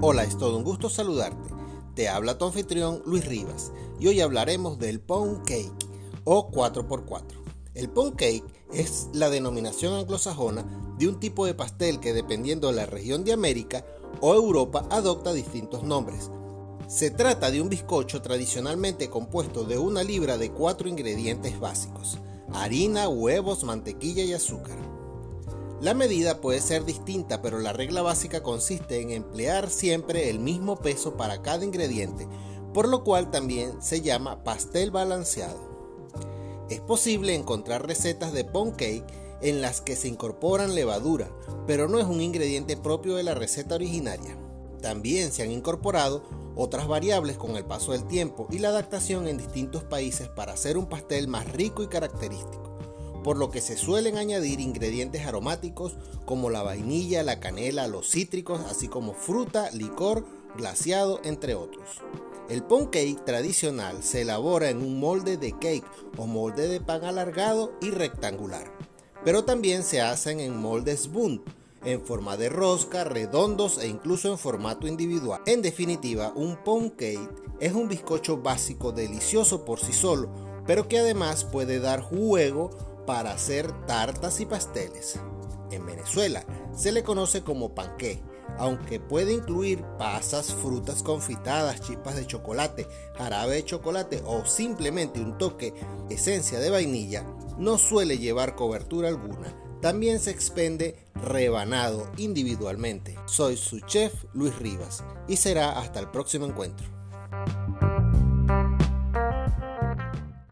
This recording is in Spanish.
Hola, es todo un gusto saludarte. Te habla tu anfitrión Luis Rivas y hoy hablaremos del pound cake o 4x4. El pound cake es la denominación anglosajona de un tipo de pastel que dependiendo de la región de América o Europa adopta distintos nombres. Se trata de un bizcocho tradicionalmente compuesto de una libra de cuatro ingredientes básicos, harina, huevos, mantequilla y azúcar. La medida puede ser distinta, pero la regla básica consiste en emplear siempre el mismo peso para cada ingrediente, por lo cual también se llama pastel balanceado. Es posible encontrar recetas de pound cake en las que se incorporan levadura, pero no es un ingrediente propio de la receta originaria. También se han incorporado otras variables con el paso del tiempo y la adaptación en distintos países para hacer un pastel más rico y característico por lo que se suelen añadir ingredientes aromáticos como la vainilla, la canela, los cítricos, así como fruta, licor, glaciado, entre otros. El pound cake tradicional se elabora en un molde de cake o molde de pan alargado y rectangular, pero también se hacen en moldes Bund, en forma de rosca, redondos e incluso en formato individual. En definitiva, un pound cake es un bizcocho básico delicioso por sí solo, pero que además puede dar juego para hacer tartas y pasteles. En Venezuela se le conoce como panqué, aunque puede incluir pasas, frutas confitadas, chispas de chocolate, jarabe de chocolate o simplemente un toque esencia de vainilla, no suele llevar cobertura alguna. También se expende rebanado individualmente. Soy su chef Luis Rivas y será hasta el próximo encuentro.